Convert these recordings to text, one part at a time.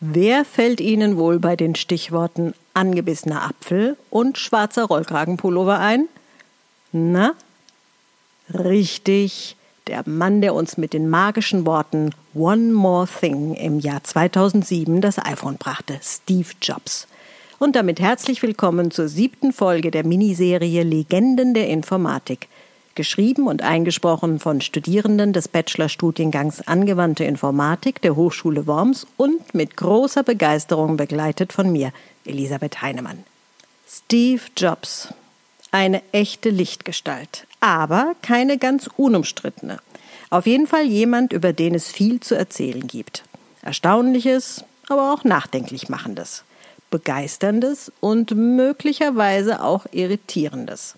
Wer fällt Ihnen wohl bei den Stichworten angebissener Apfel und schwarzer Rollkragenpullover ein? Na? Richtig, der Mann, der uns mit den magischen Worten One More Thing im Jahr 2007 das iPhone brachte, Steve Jobs. Und damit herzlich willkommen zur siebten Folge der Miniserie Legenden der Informatik – geschrieben und eingesprochen von Studierenden des Bachelorstudiengangs Angewandte Informatik der Hochschule Worms und mit großer Begeisterung begleitet von mir, Elisabeth Heinemann. Steve Jobs. Eine echte Lichtgestalt, aber keine ganz unumstrittene. Auf jeden Fall jemand, über den es viel zu erzählen gibt. Erstaunliches, aber auch nachdenklich machendes. Begeisterndes und möglicherweise auch irritierendes.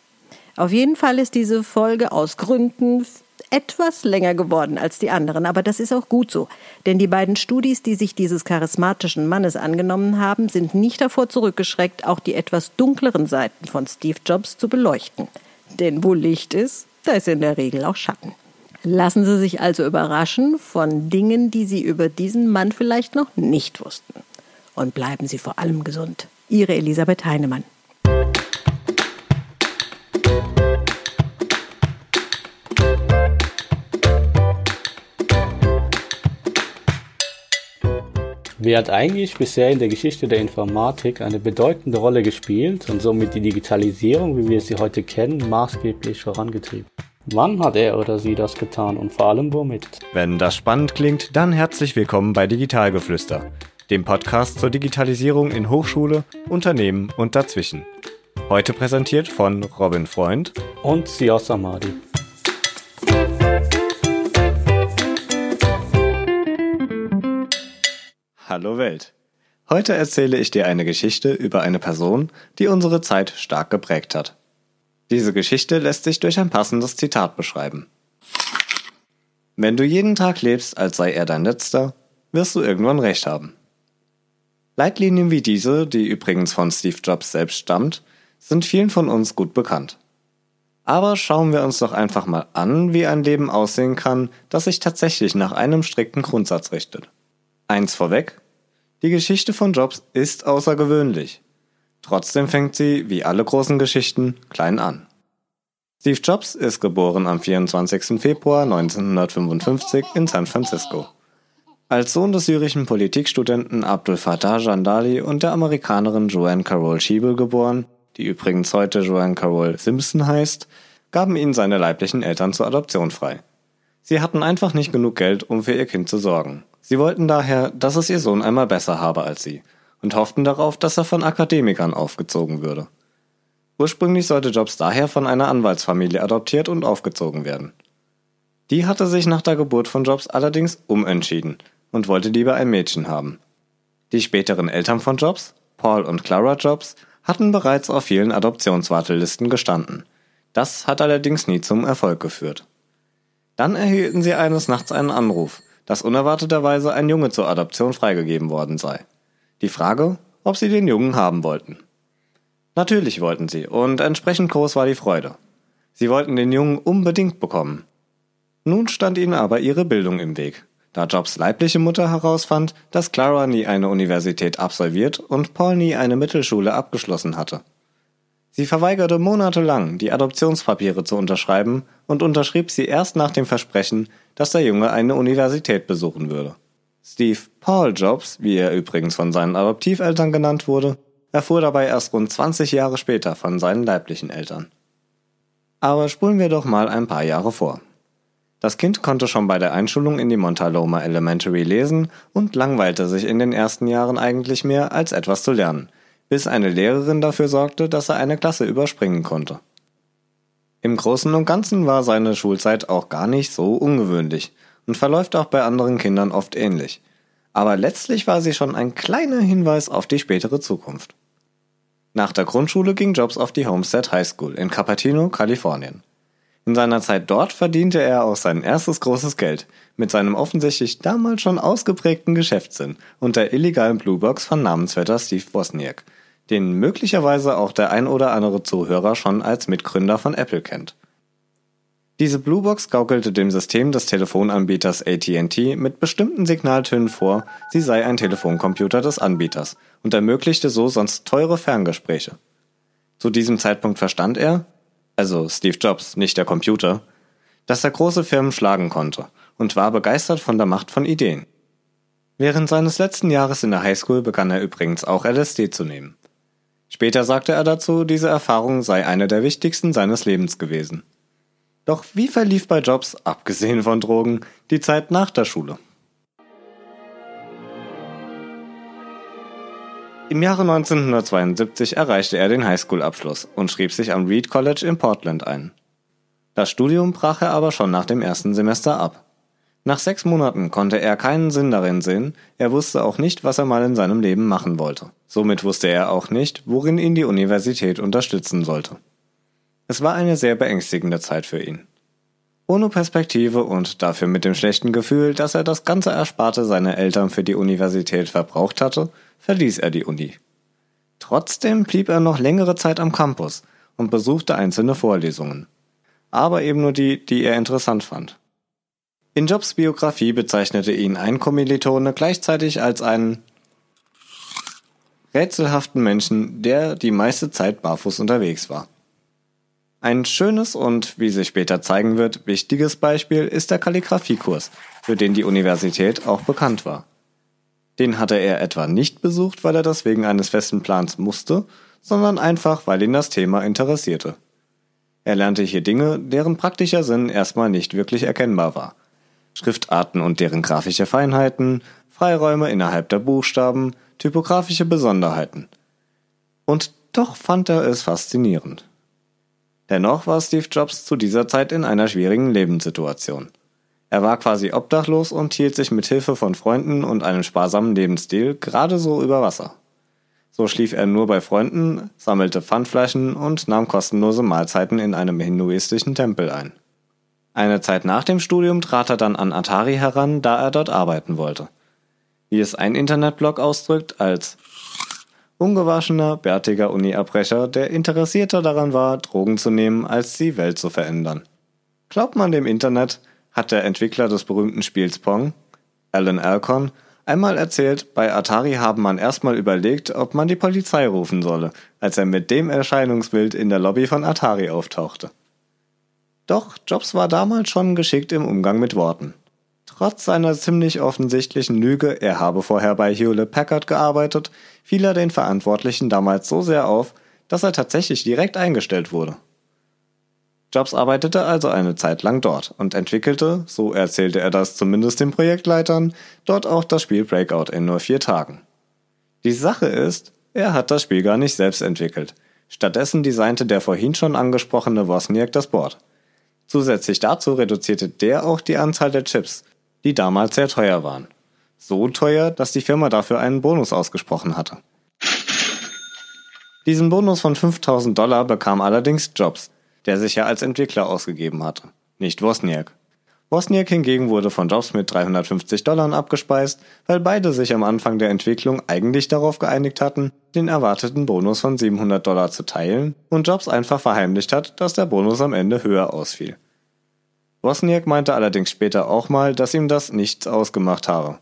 Auf jeden Fall ist diese Folge aus Gründen etwas länger geworden als die anderen, aber das ist auch gut so, denn die beiden Studis, die sich dieses charismatischen Mannes angenommen haben, sind nicht davor zurückgeschreckt, auch die etwas dunkleren Seiten von Steve Jobs zu beleuchten. Denn wo Licht ist, da ist in der Regel auch Schatten. Lassen Sie sich also überraschen von Dingen, die Sie über diesen Mann vielleicht noch nicht wussten. Und bleiben Sie vor allem gesund. Ihre Elisabeth Heinemann. Wer hat eigentlich bisher in der Geschichte der Informatik eine bedeutende Rolle gespielt und somit die Digitalisierung, wie wir sie heute kennen, maßgeblich vorangetrieben? Wann hat er oder sie das getan und vor allem womit? Wenn das spannend klingt, dann herzlich willkommen bei Digitalgeflüster, dem Podcast zur Digitalisierung in Hochschule, Unternehmen und dazwischen. Heute präsentiert von Robin Freund und Sios Samadi. Hallo Welt. Heute erzähle ich dir eine Geschichte über eine Person, die unsere Zeit stark geprägt hat. Diese Geschichte lässt sich durch ein passendes Zitat beschreiben. Wenn du jeden Tag lebst, als sei er dein letzter, wirst du irgendwann recht haben. Leitlinien wie diese, die übrigens von Steve Jobs selbst stammt, sind vielen von uns gut bekannt. Aber schauen wir uns doch einfach mal an, wie ein Leben aussehen kann, das sich tatsächlich nach einem strikten Grundsatz richtet. Eins vorweg, die Geschichte von Jobs ist außergewöhnlich. Trotzdem fängt sie, wie alle großen Geschichten, klein an. Steve Jobs ist geboren am 24. Februar 1955 in San Francisco. Als Sohn des syrischen Politikstudenten Abdul Fattah Jandali und der Amerikanerin Joanne Carol Schiebel geboren, die übrigens heute Joanne Carol Simpson heißt, gaben ihn seine leiblichen Eltern zur Adoption frei. Sie hatten einfach nicht genug Geld, um für ihr Kind zu sorgen. Sie wollten daher, dass es ihr Sohn einmal besser habe als sie und hofften darauf, dass er von Akademikern aufgezogen würde. Ursprünglich sollte Jobs daher von einer Anwaltsfamilie adoptiert und aufgezogen werden. Die hatte sich nach der Geburt von Jobs allerdings umentschieden und wollte lieber ein Mädchen haben. Die späteren Eltern von Jobs, Paul und Clara Jobs, hatten bereits auf vielen Adoptionswartelisten gestanden. Das hat allerdings nie zum Erfolg geführt. Dann erhielten sie eines Nachts einen Anruf, dass unerwarteterweise ein Junge zur Adoption freigegeben worden sei. Die Frage, ob sie den Jungen haben wollten. Natürlich wollten sie, und entsprechend groß war die Freude. Sie wollten den Jungen unbedingt bekommen. Nun stand ihnen aber ihre Bildung im Weg, da Jobs leibliche Mutter herausfand, dass Clara nie eine Universität absolviert und Paul nie eine Mittelschule abgeschlossen hatte. Sie verweigerte monatelang, die Adoptionspapiere zu unterschreiben und unterschrieb sie erst nach dem Versprechen, dass der Junge eine Universität besuchen würde. Steve Paul Jobs, wie er übrigens von seinen Adoptiveltern genannt wurde, erfuhr dabei erst rund 20 Jahre später von seinen leiblichen Eltern. Aber spulen wir doch mal ein paar Jahre vor. Das Kind konnte schon bei der Einschulung in die Montaloma Elementary lesen und langweilte sich in den ersten Jahren eigentlich mehr, als etwas zu lernen – bis eine Lehrerin dafür sorgte, dass er eine Klasse überspringen konnte. Im Großen und Ganzen war seine Schulzeit auch gar nicht so ungewöhnlich und verläuft auch bei anderen Kindern oft ähnlich. Aber letztlich war sie schon ein kleiner Hinweis auf die spätere Zukunft. Nach der Grundschule ging Jobs auf die Homestead High School in Cupertino, Kalifornien. In seiner Zeit dort verdiente er auch sein erstes großes Geld mit seinem offensichtlich damals schon ausgeprägten Geschäftssinn und der illegalen Bluebox von Namensvetter Steve Wozniak, den möglicherweise auch der ein oder andere Zuhörer schon als Mitgründer von Apple kennt. Diese Bluebox gaukelte dem System des Telefonanbieters AT&T mit bestimmten Signaltönen vor, sie sei ein Telefoncomputer des Anbieters und ermöglichte so sonst teure Ferngespräche. Zu diesem Zeitpunkt verstand er, also Steve Jobs, nicht der Computer, dass er große Firmen schlagen konnte und war begeistert von der Macht von Ideen. Während seines letzten Jahres in der Highschool begann er übrigens auch LSD zu nehmen. Später sagte er dazu, diese Erfahrung sei eine der wichtigsten seines Lebens gewesen. Doch wie verlief bei Jobs, abgesehen von Drogen, die Zeit nach der Schule? Im Jahre 1972 erreichte er den Highschool-Abschluss und schrieb sich am Reed College in Portland ein. Das Studium brach er aber schon nach dem ersten Semester ab. Nach sechs Monaten konnte er keinen Sinn darin sehen, er wusste auch nicht, was er mal in seinem Leben machen wollte. Somit wusste er auch nicht, worin ihn die Universität unterstützen sollte. Es war eine sehr beängstigende Zeit für ihn. Ohne Perspektive und dafür mit dem schlechten Gefühl, dass er das ganze Ersparte seiner Eltern für die Universität verbraucht hatte, verließ er die Uni. Trotzdem blieb er noch längere Zeit am Campus und besuchte einzelne Vorlesungen. Aber eben nur die, die er interessant fand. In Jobs Biografie bezeichnete ihn ein Kommilitone gleichzeitig als einen rätselhaften Menschen, der die meiste Zeit barfuß unterwegs war. Ein schönes und, wie sich später zeigen wird, wichtiges Beispiel ist der Kalligrafiekurs, für den die Universität auch bekannt war. Den hatte er etwa nicht besucht, weil er das wegen eines festen Plans musste, sondern einfach, weil ihn das Thema interessierte. Er lernte hier Dinge, deren praktischer Sinn erstmal nicht wirklich erkennbar war. Schriftarten und deren grafische Feinheiten, Freiräume innerhalb der Buchstaben, typografische Besonderheiten. Und doch fand er es faszinierend. Dennoch war Steve Jobs zu dieser Zeit in einer schwierigen Lebenssituation. Er war quasi obdachlos und hielt sich mit Hilfe von Freunden und einem sparsamen Lebensstil gerade so über Wasser. So schlief er nur bei Freunden, sammelte Pfandflaschen und nahm kostenlose Mahlzeiten in einem hinduistischen Tempel ein. Eine Zeit nach dem Studium trat er dann an Atari heran, da er dort arbeiten wollte. Wie es ein Internetblog ausdrückt, als ungewaschener, bärtiger Uni-Abbrecher, der interessierter daran war, Drogen zu nehmen, als die Welt zu verändern. Glaubt man dem Internet, hat der Entwickler des berühmten Spiels Pong, Alan Alcon, einmal erzählt, bei Atari habe man erstmal überlegt, ob man die Polizei rufen solle, als er mit dem Erscheinungsbild in der Lobby von Atari auftauchte. Doch Jobs war damals schon geschickt im Umgang mit Worten. Trotz seiner ziemlich offensichtlichen Lüge, er habe vorher bei Hewlett Packard gearbeitet, fiel er den Verantwortlichen damals so sehr auf, dass er tatsächlich direkt eingestellt wurde. Jobs arbeitete also eine Zeit lang dort und entwickelte, so erzählte er das zumindest den Projektleitern, dort auch das Spiel Breakout in nur vier Tagen. Die Sache ist, er hat das Spiel gar nicht selbst entwickelt. Stattdessen designte der vorhin schon angesprochene Wozniak das Board. Zusätzlich dazu reduzierte der auch die Anzahl der Chips, die damals sehr teuer waren. So teuer, dass die Firma dafür einen Bonus ausgesprochen hatte. Diesen Bonus von 5000 Dollar bekam allerdings Jobs, der sich ja als Entwickler ausgegeben hatte, nicht Wozniak. Wozniak hingegen wurde von Jobs mit 350 Dollar abgespeist, weil beide sich am Anfang der Entwicklung eigentlich darauf geeinigt hatten, den erwarteten Bonus von 700 Dollar zu teilen und Jobs einfach verheimlicht hat, dass der Bonus am Ende höher ausfiel. Wozniak meinte allerdings später auch mal, dass ihm das nichts ausgemacht habe.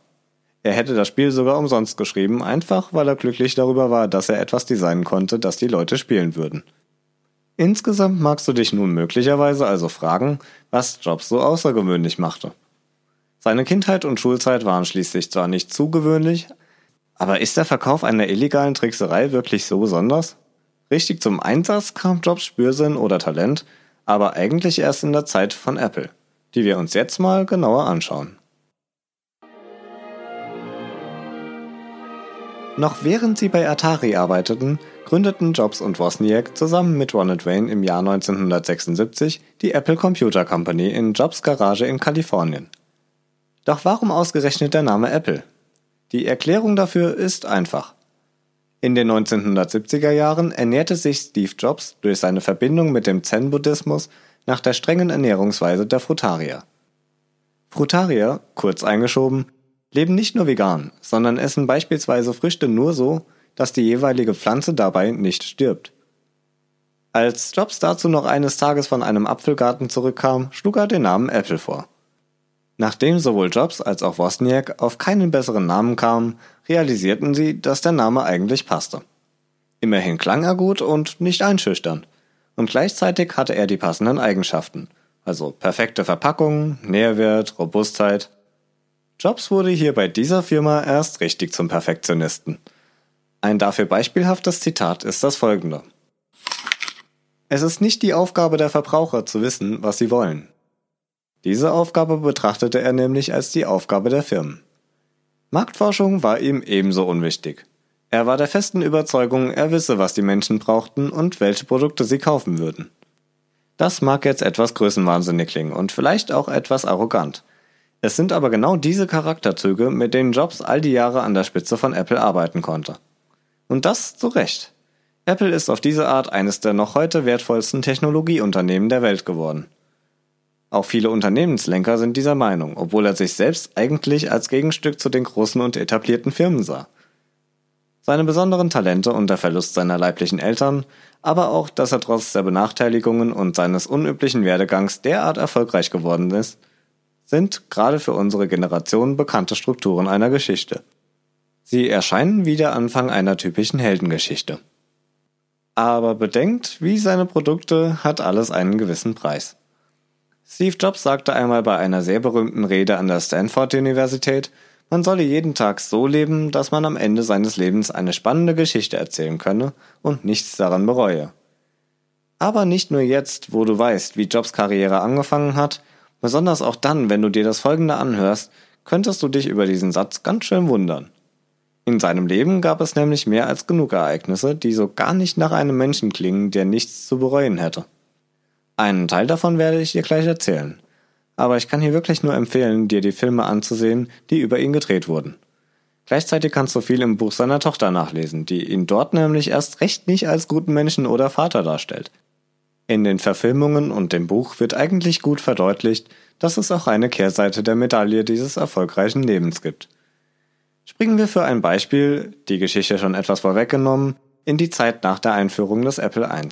Er hätte das Spiel sogar umsonst geschrieben, einfach weil er glücklich darüber war, dass er etwas designen konnte, das die Leute spielen würden. Insgesamt magst du dich nun möglicherweise also fragen, was Jobs so außergewöhnlich machte. Seine Kindheit und Schulzeit waren schließlich zwar nicht zu gewöhnlich, aber ist der Verkauf einer illegalen Trickserei wirklich so besonders? Richtig zum Einsatz kam Jobs Spürsinn oder Talent aber eigentlich erst in der Zeit von Apple, die wir uns jetzt mal genauer anschauen. Noch während sie bei Atari arbeiteten, gründeten Jobs und Wozniak zusammen mit Ronald Wayne im Jahr 1976 die Apple Computer Company in Jobs Garage in Kalifornien. Doch warum ausgerechnet der Name Apple? Die Erklärung dafür ist einfach. In den 1970er Jahren ernährte sich Steve Jobs durch seine Verbindung mit dem Zen-Buddhismus nach der strengen Ernährungsweise der Frutarier. Frutarier, kurz eingeschoben, leben nicht nur vegan, sondern essen beispielsweise Früchte nur so, dass die jeweilige Pflanze dabei nicht stirbt. Als Jobs dazu noch eines Tages von einem Apfelgarten zurückkam, schlug er den Namen Apple vor. Nachdem sowohl Jobs als auch Wozniak auf keinen besseren Namen kamen, realisierten sie, dass der Name eigentlich passte. Immerhin klang er gut und nicht einschüchtern. Und gleichzeitig hatte er die passenden Eigenschaften. Also perfekte Verpackung, Nährwert, Robustheit. Jobs wurde hier bei dieser Firma erst richtig zum Perfektionisten. Ein dafür beispielhaftes Zitat ist das folgende. Es ist nicht die Aufgabe der Verbraucher zu wissen, was sie wollen. Diese Aufgabe betrachtete er nämlich als die Aufgabe der Firmen. Marktforschung war ihm ebenso unwichtig. Er war der festen Überzeugung, er wisse, was die Menschen brauchten und welche Produkte sie kaufen würden. Das mag jetzt etwas größenwahnsinnig klingen und vielleicht auch etwas arrogant. Es sind aber genau diese Charakterzüge, mit denen Jobs all die Jahre an der Spitze von Apple arbeiten konnte. Und das zu Recht. Apple ist auf diese Art eines der noch heute wertvollsten Technologieunternehmen der Welt geworden. Auch viele Unternehmenslenker sind dieser Meinung, obwohl er sich selbst eigentlich als Gegenstück zu den großen und etablierten Firmen sah seine besonderen Talente und der Verlust seiner leiblichen Eltern, aber auch, dass er trotz der Benachteiligungen und seines unüblichen Werdegangs derart erfolgreich geworden ist, sind gerade für unsere Generation bekannte Strukturen einer Geschichte. Sie erscheinen wie der Anfang einer typischen Heldengeschichte. Aber bedenkt, wie seine Produkte hat alles einen gewissen Preis. Steve Jobs sagte einmal bei einer sehr berühmten Rede an der Stanford Universität, man solle jeden Tag so leben, dass man am Ende seines Lebens eine spannende Geschichte erzählen könne und nichts daran bereue. Aber nicht nur jetzt, wo du weißt, wie Jobs Karriere angefangen hat, besonders auch dann, wenn du dir das folgende anhörst, könntest du dich über diesen Satz ganz schön wundern. In seinem Leben gab es nämlich mehr als genug Ereignisse, die so gar nicht nach einem Menschen klingen, der nichts zu bereuen hätte. Einen Teil davon werde ich dir gleich erzählen aber ich kann hier wirklich nur empfehlen, dir die Filme anzusehen, die über ihn gedreht wurden. Gleichzeitig kannst du viel im Buch seiner Tochter nachlesen, die ihn dort nämlich erst recht nicht als guten Menschen oder Vater darstellt. In den Verfilmungen und dem Buch wird eigentlich gut verdeutlicht, dass es auch eine Kehrseite der Medaille dieses erfolgreichen Lebens gibt. Springen wir für ein Beispiel, die Geschichte schon etwas vorweggenommen, in die Zeit nach der Einführung des Apple I.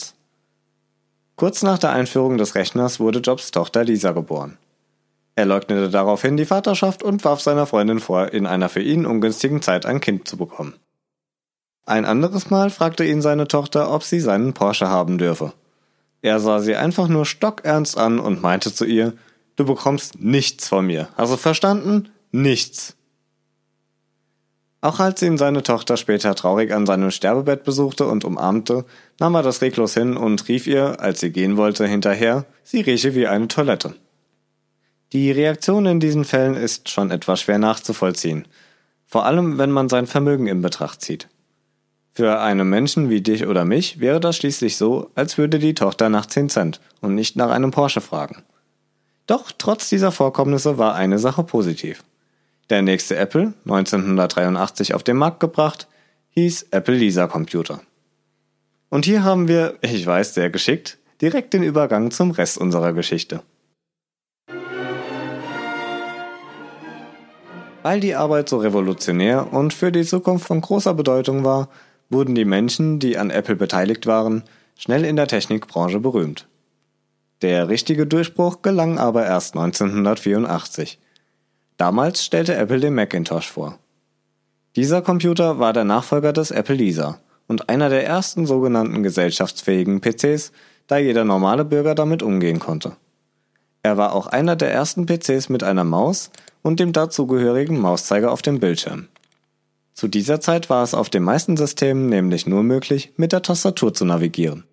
Kurz nach der Einführung des Rechners wurde Jobs Tochter Lisa geboren. Er leugnete daraufhin die Vaterschaft und warf seiner Freundin vor, in einer für ihn ungünstigen Zeit ein Kind zu bekommen. Ein anderes Mal fragte ihn seine Tochter, ob sie seinen Porsche haben dürfe. Er sah sie einfach nur stockernst an und meinte zu ihr, Du bekommst nichts von mir. Hast du verstanden? Nichts. Auch als ihn seine Tochter später traurig an seinem Sterbebett besuchte und umarmte, nahm er das reglos hin und rief ihr, als sie gehen wollte, hinterher, sie rieche wie eine Toilette. Die Reaktion in diesen Fällen ist schon etwas schwer nachzuvollziehen, vor allem wenn man sein Vermögen in Betracht zieht. Für einen Menschen wie dich oder mich wäre das schließlich so, als würde die Tochter nach 10 Cent und nicht nach einem Porsche fragen. Doch trotz dieser Vorkommnisse war eine Sache positiv. Der nächste Apple, 1983 auf den Markt gebracht, hieß Apple Lisa Computer. Und hier haben wir, ich weiß, sehr geschickt, direkt den Übergang zum Rest unserer Geschichte. Weil die Arbeit so revolutionär und für die Zukunft von großer Bedeutung war, wurden die Menschen, die an Apple beteiligt waren, schnell in der Technikbranche berühmt. Der richtige Durchbruch gelang aber erst 1984. Damals stellte Apple den Macintosh vor. Dieser Computer war der Nachfolger des Apple Lisa und einer der ersten sogenannten gesellschaftsfähigen PCs, da jeder normale Bürger damit umgehen konnte. Er war auch einer der ersten PCs mit einer Maus und dem dazugehörigen Mauszeiger auf dem Bildschirm. Zu dieser Zeit war es auf den meisten Systemen nämlich nur möglich, mit der Tastatur zu navigieren.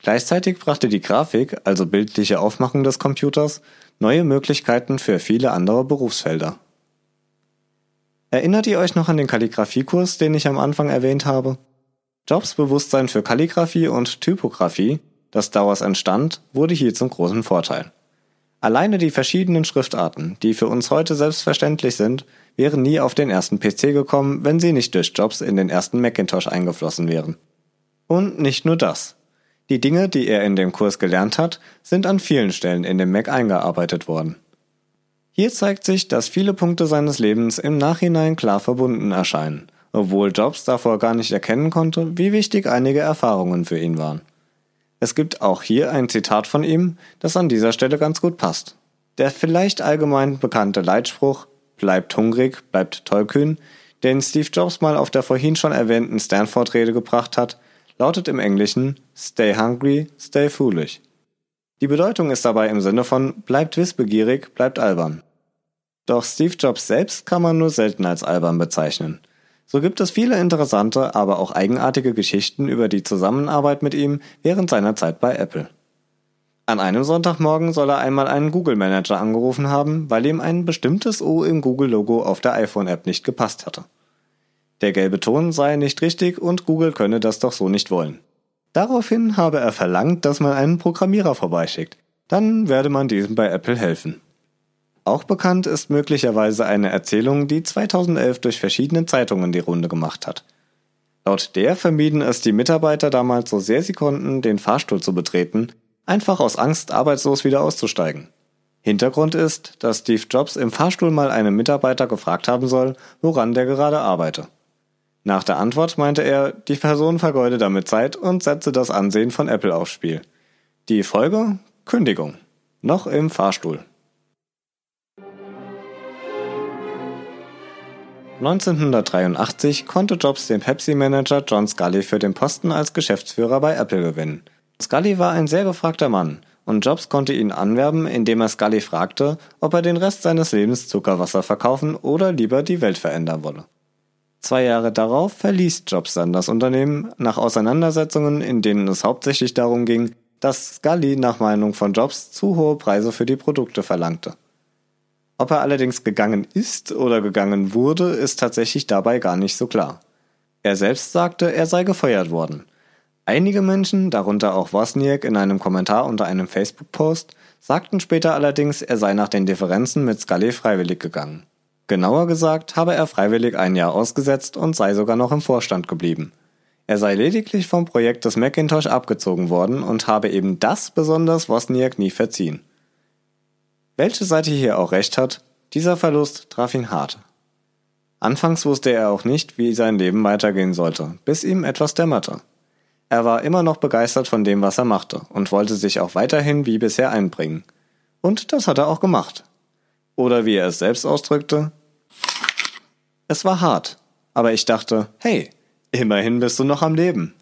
Gleichzeitig brachte die Grafik, also bildliche Aufmachung des Computers, neue Möglichkeiten für viele andere Berufsfelder. Erinnert ihr euch noch an den Kalligrafiekurs, den ich am Anfang erwähnt habe? Jobs Bewusstsein für Kalligraphie und Typografie, das daraus entstand, wurde hier zum großen Vorteil. Alleine die verschiedenen Schriftarten, die für uns heute selbstverständlich sind, wären nie auf den ersten PC gekommen, wenn sie nicht durch Jobs in den ersten Macintosh eingeflossen wären. Und nicht nur das. Die Dinge, die er in dem Kurs gelernt hat, sind an vielen Stellen in dem Mac eingearbeitet worden. Hier zeigt sich, dass viele Punkte seines Lebens im Nachhinein klar verbunden erscheinen, obwohl Jobs davor gar nicht erkennen konnte, wie wichtig einige Erfahrungen für ihn waren. Es gibt auch hier ein Zitat von ihm, das an dieser Stelle ganz gut passt. Der vielleicht allgemein bekannte Leitspruch Bleibt hungrig, bleibt tollkühn, den Steve Jobs mal auf der vorhin schon erwähnten Stanford-Rede gebracht hat, lautet im Englischen Stay hungry, stay foolish. Die Bedeutung ist dabei im Sinne von bleibt wissbegierig, bleibt albern. Doch Steve Jobs selbst kann man nur selten als albern bezeichnen. So gibt es viele interessante, aber auch eigenartige Geschichten über die Zusammenarbeit mit ihm während seiner Zeit bei Apple. An einem Sonntagmorgen soll er einmal einen Google Manager angerufen haben, weil ihm ein bestimmtes O im Google-Logo auf der iPhone-App nicht gepasst hatte. Der gelbe Ton sei nicht richtig und Google könne das doch so nicht wollen. Daraufhin habe er verlangt, dass man einen Programmierer vorbeischickt. Dann werde man diesem bei Apple helfen. Auch bekannt ist möglicherweise eine Erzählung, die 2011 durch verschiedene Zeitungen die Runde gemacht hat. Laut der vermieden es die Mitarbeiter damals so sehr sie konnten, den Fahrstuhl zu betreten, einfach aus Angst, arbeitslos wieder auszusteigen. Hintergrund ist, dass Steve Jobs im Fahrstuhl mal einen Mitarbeiter gefragt haben soll, woran der gerade arbeite. Nach der Antwort meinte er, die Person vergeude damit Zeit und setze das Ansehen von Apple aufs Spiel. Die Folge? Kündigung. Noch im Fahrstuhl. 1983 konnte Jobs den Pepsi-Manager John Scully für den Posten als Geschäftsführer bei Apple gewinnen. Scully war ein sehr gefragter Mann und Jobs konnte ihn anwerben, indem er Scully fragte, ob er den Rest seines Lebens Zuckerwasser verkaufen oder lieber die Welt verändern wolle. Zwei Jahre darauf verließ Jobs dann das Unternehmen nach Auseinandersetzungen, in denen es hauptsächlich darum ging, dass Scully nach Meinung von Jobs zu hohe Preise für die Produkte verlangte. Ob er allerdings gegangen ist oder gegangen wurde, ist tatsächlich dabei gar nicht so klar. Er selbst sagte, er sei gefeuert worden. Einige Menschen, darunter auch Wozniak in einem Kommentar unter einem Facebook-Post, sagten später allerdings, er sei nach den Differenzen mit Scully freiwillig gegangen. Genauer gesagt habe er freiwillig ein Jahr ausgesetzt und sei sogar noch im Vorstand geblieben. Er sei lediglich vom Projekt des Macintosh abgezogen worden und habe eben das besonders Wozniak nie verziehen. Welche Seite hier auch recht hat, dieser Verlust traf ihn hart. Anfangs wusste er auch nicht, wie sein Leben weitergehen sollte, bis ihm etwas dämmerte. Er war immer noch begeistert von dem, was er machte und wollte sich auch weiterhin wie bisher einbringen. Und das hat er auch gemacht. Oder wie er es selbst ausdrückte, es war hart, aber ich dachte, hey, immerhin bist du noch am Leben.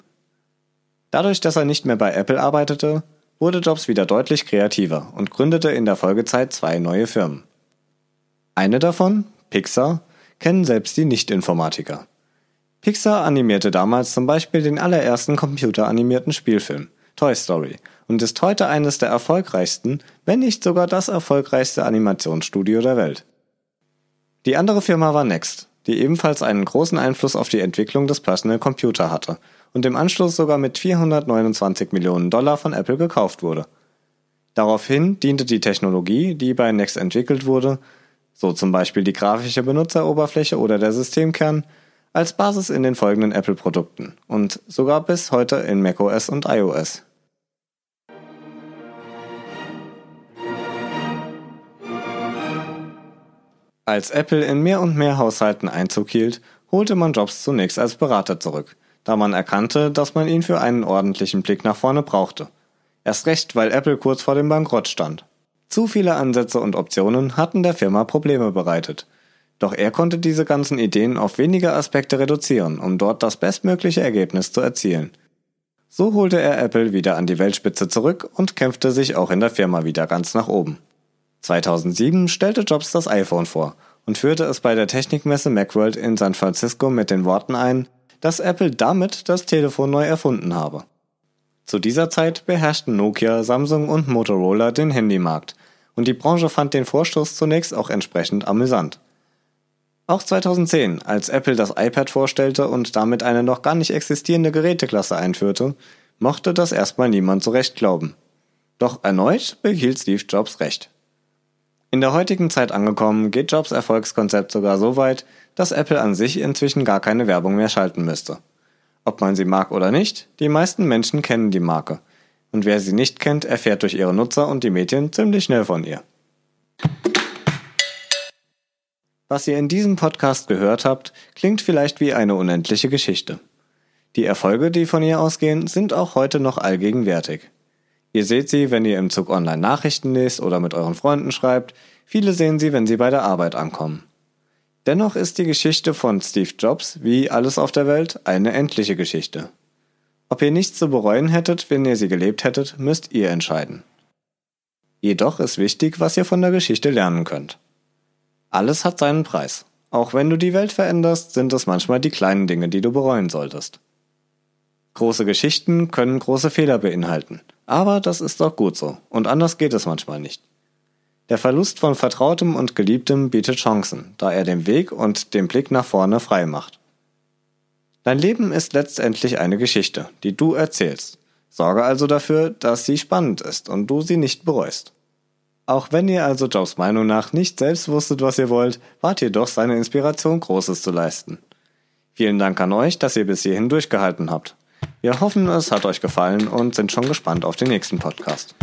Dadurch, dass er nicht mehr bei Apple arbeitete, wurde Jobs wieder deutlich kreativer und gründete in der Folgezeit zwei neue Firmen. Eine davon, Pixar, kennen selbst die Nicht-Informatiker. Pixar animierte damals zum Beispiel den allerersten computeranimierten Spielfilm, Toy Story, und ist heute eines der erfolgreichsten, wenn nicht sogar das erfolgreichste Animationsstudio der Welt. Die andere Firma war Next, die ebenfalls einen großen Einfluss auf die Entwicklung des Personal Computer hatte und im Anschluss sogar mit 429 Millionen Dollar von Apple gekauft wurde. Daraufhin diente die Technologie, die bei Next entwickelt wurde, so zum Beispiel die grafische Benutzeroberfläche oder der Systemkern, als Basis in den folgenden Apple-Produkten und sogar bis heute in macOS und iOS. Als Apple in mehr und mehr Haushalten Einzug hielt, holte man Jobs zunächst als Berater zurück – da man erkannte, dass man ihn für einen ordentlichen Blick nach vorne brauchte. Erst recht, weil Apple kurz vor dem Bankrott stand. Zu viele Ansätze und Optionen hatten der Firma Probleme bereitet. Doch er konnte diese ganzen Ideen auf wenige Aspekte reduzieren, um dort das bestmögliche Ergebnis zu erzielen. So holte er Apple wieder an die Weltspitze zurück und kämpfte sich auch in der Firma wieder ganz nach oben. 2007 stellte Jobs das iPhone vor und führte es bei der Technikmesse Macworld in San Francisco mit den Worten ein, dass Apple damit das Telefon neu erfunden habe. Zu dieser Zeit beherrschten Nokia, Samsung und Motorola den Handymarkt und die Branche fand den Vorstoß zunächst auch entsprechend amüsant. Auch 2010, als Apple das iPad vorstellte und damit eine noch gar nicht existierende Geräteklasse einführte, mochte das erstmal niemand so recht glauben. Doch erneut behielt Steve Jobs recht. In der heutigen Zeit angekommen, geht Jobs Erfolgskonzept sogar so weit, dass Apple an sich inzwischen gar keine Werbung mehr schalten müsste. Ob man sie mag oder nicht, die meisten Menschen kennen die Marke. Und wer sie nicht kennt, erfährt durch ihre Nutzer und die Medien ziemlich schnell von ihr. Was ihr in diesem Podcast gehört habt, klingt vielleicht wie eine unendliche Geschichte. Die Erfolge, die von ihr ausgehen, sind auch heute noch allgegenwärtig. Ihr seht sie, wenn ihr im Zug online Nachrichten lest oder mit euren Freunden schreibt. Viele sehen sie, wenn sie bei der Arbeit ankommen. Dennoch ist die Geschichte von Steve Jobs, wie alles auf der Welt, eine endliche Geschichte. Ob ihr nichts zu bereuen hättet, wenn ihr sie gelebt hättet, müsst ihr entscheiden. Jedoch ist wichtig, was ihr von der Geschichte lernen könnt. Alles hat seinen Preis. Auch wenn du die Welt veränderst, sind es manchmal die kleinen Dinge, die du bereuen solltest. Große Geschichten können große Fehler beinhalten, aber das ist auch gut so, und anders geht es manchmal nicht. Der Verlust von Vertrautem und Geliebtem bietet Chancen, da er den Weg und den Blick nach vorne frei macht. Dein Leben ist letztendlich eine Geschichte, die du erzählst. Sorge also dafür, dass sie spannend ist und du sie nicht bereust. Auch wenn ihr also Jobs Meinung nach nicht selbst wusstet, was ihr wollt, wart ihr doch seine Inspiration Großes zu leisten. Vielen Dank an euch, dass ihr bis hierhin durchgehalten habt. Wir hoffen, es hat euch gefallen und sind schon gespannt auf den nächsten Podcast.